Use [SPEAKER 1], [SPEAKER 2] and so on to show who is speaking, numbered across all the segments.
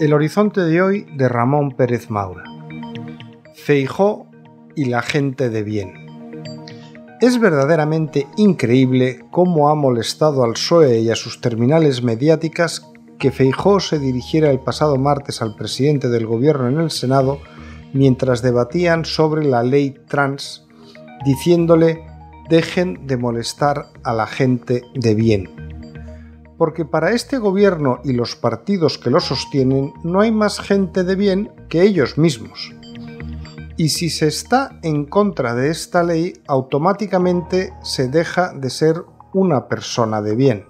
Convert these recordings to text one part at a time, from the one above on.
[SPEAKER 1] El horizonte de hoy de Ramón Pérez Maura. Feijó y la gente de bien. Es verdaderamente increíble cómo ha molestado al PSOE y a sus terminales mediáticas que Feijó se dirigiera el pasado martes al presidente del gobierno en el Senado mientras debatían sobre la ley trans, diciéndole dejen de molestar a la gente de bien porque para este gobierno y los partidos que lo sostienen no hay más gente de bien que ellos mismos. Y si se está en contra de esta ley, automáticamente se deja de ser una persona de bien.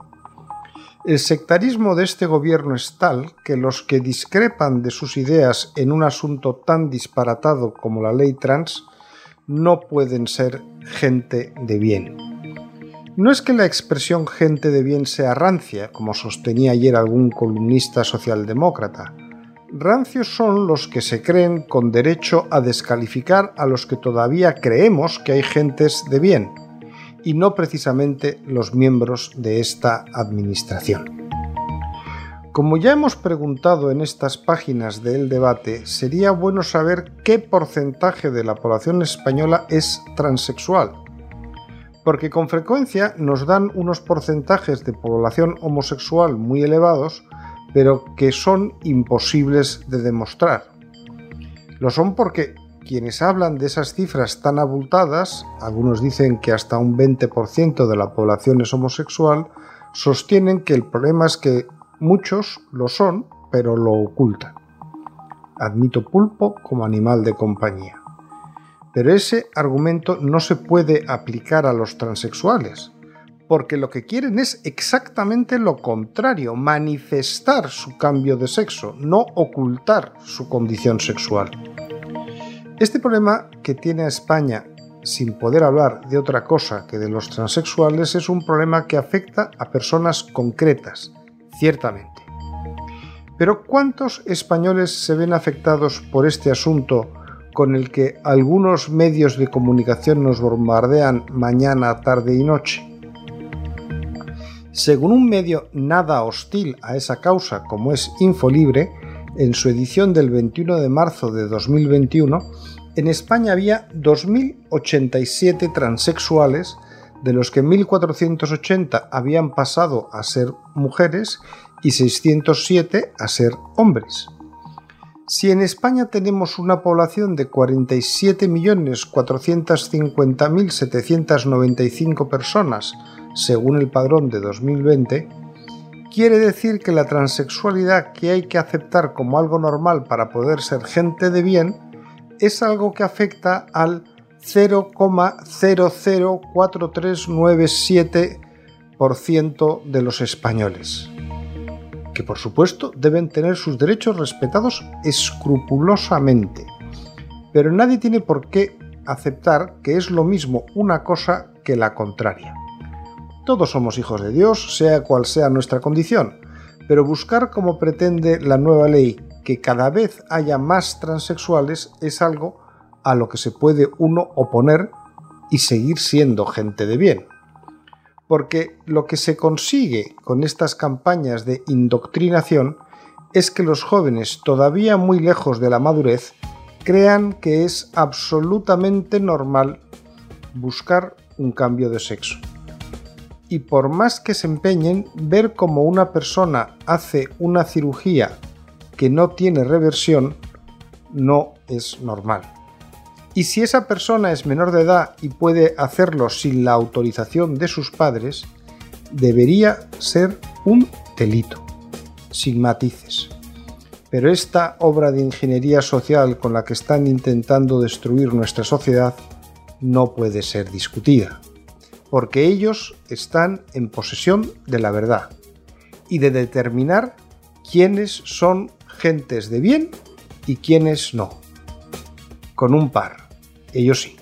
[SPEAKER 1] El sectarismo de este gobierno es tal que los que discrepan de sus ideas en un asunto tan disparatado como la ley trans no pueden ser gente de bien. No es que la expresión gente de bien sea rancia, como sostenía ayer algún columnista socialdemócrata. Rancios son los que se creen con derecho a descalificar a los que todavía creemos que hay gentes de bien, y no precisamente los miembros de esta administración. Como ya hemos preguntado en estas páginas del debate, sería bueno saber qué porcentaje de la población española es transexual porque con frecuencia nos dan unos porcentajes de población homosexual muy elevados, pero que son imposibles de demostrar. Lo son porque quienes hablan de esas cifras tan abultadas, algunos dicen que hasta un 20% de la población es homosexual, sostienen que el problema es que muchos lo son, pero lo ocultan. Admito pulpo como animal de compañía. Pero ese argumento no se puede aplicar a los transexuales, porque lo que quieren es exactamente lo contrario, manifestar su cambio de sexo, no ocultar su condición sexual. Este problema que tiene España sin poder hablar de otra cosa que de los transexuales es un problema que afecta a personas concretas, ciertamente. Pero ¿cuántos españoles se ven afectados por este asunto con el que algunos medios de comunicación nos bombardean mañana, tarde y noche. Según un medio nada hostil a esa causa como es Infolibre, en su edición del 21 de marzo de 2021, en España había 2.087 transexuales, de los que 1.480 habían pasado a ser mujeres y 607 a ser hombres. Si en España tenemos una población de 47.450.795 personas, según el padrón de 2020, quiere decir que la transexualidad que hay que aceptar como algo normal para poder ser gente de bien es algo que afecta al 0,004397% de los españoles que por supuesto deben tener sus derechos respetados escrupulosamente. Pero nadie tiene por qué aceptar que es lo mismo una cosa que la contraria. Todos somos hijos de Dios, sea cual sea nuestra condición, pero buscar como pretende la nueva ley que cada vez haya más transexuales es algo a lo que se puede uno oponer y seguir siendo gente de bien porque lo que se consigue con estas campañas de indoctrinación es que los jóvenes, todavía muy lejos de la madurez, crean que es absolutamente normal buscar un cambio de sexo. Y por más que se empeñen, ver cómo una persona hace una cirugía que no tiene reversión no es normal. Y si esa persona es menor de edad y puede hacerlo sin la autorización de sus padres, debería ser un delito, sin matices. Pero esta obra de ingeniería social con la que están intentando destruir nuestra sociedad no puede ser discutida, porque ellos están en posesión de la verdad y de determinar quiénes son gentes de bien y quiénes no. Con un par ellos sí.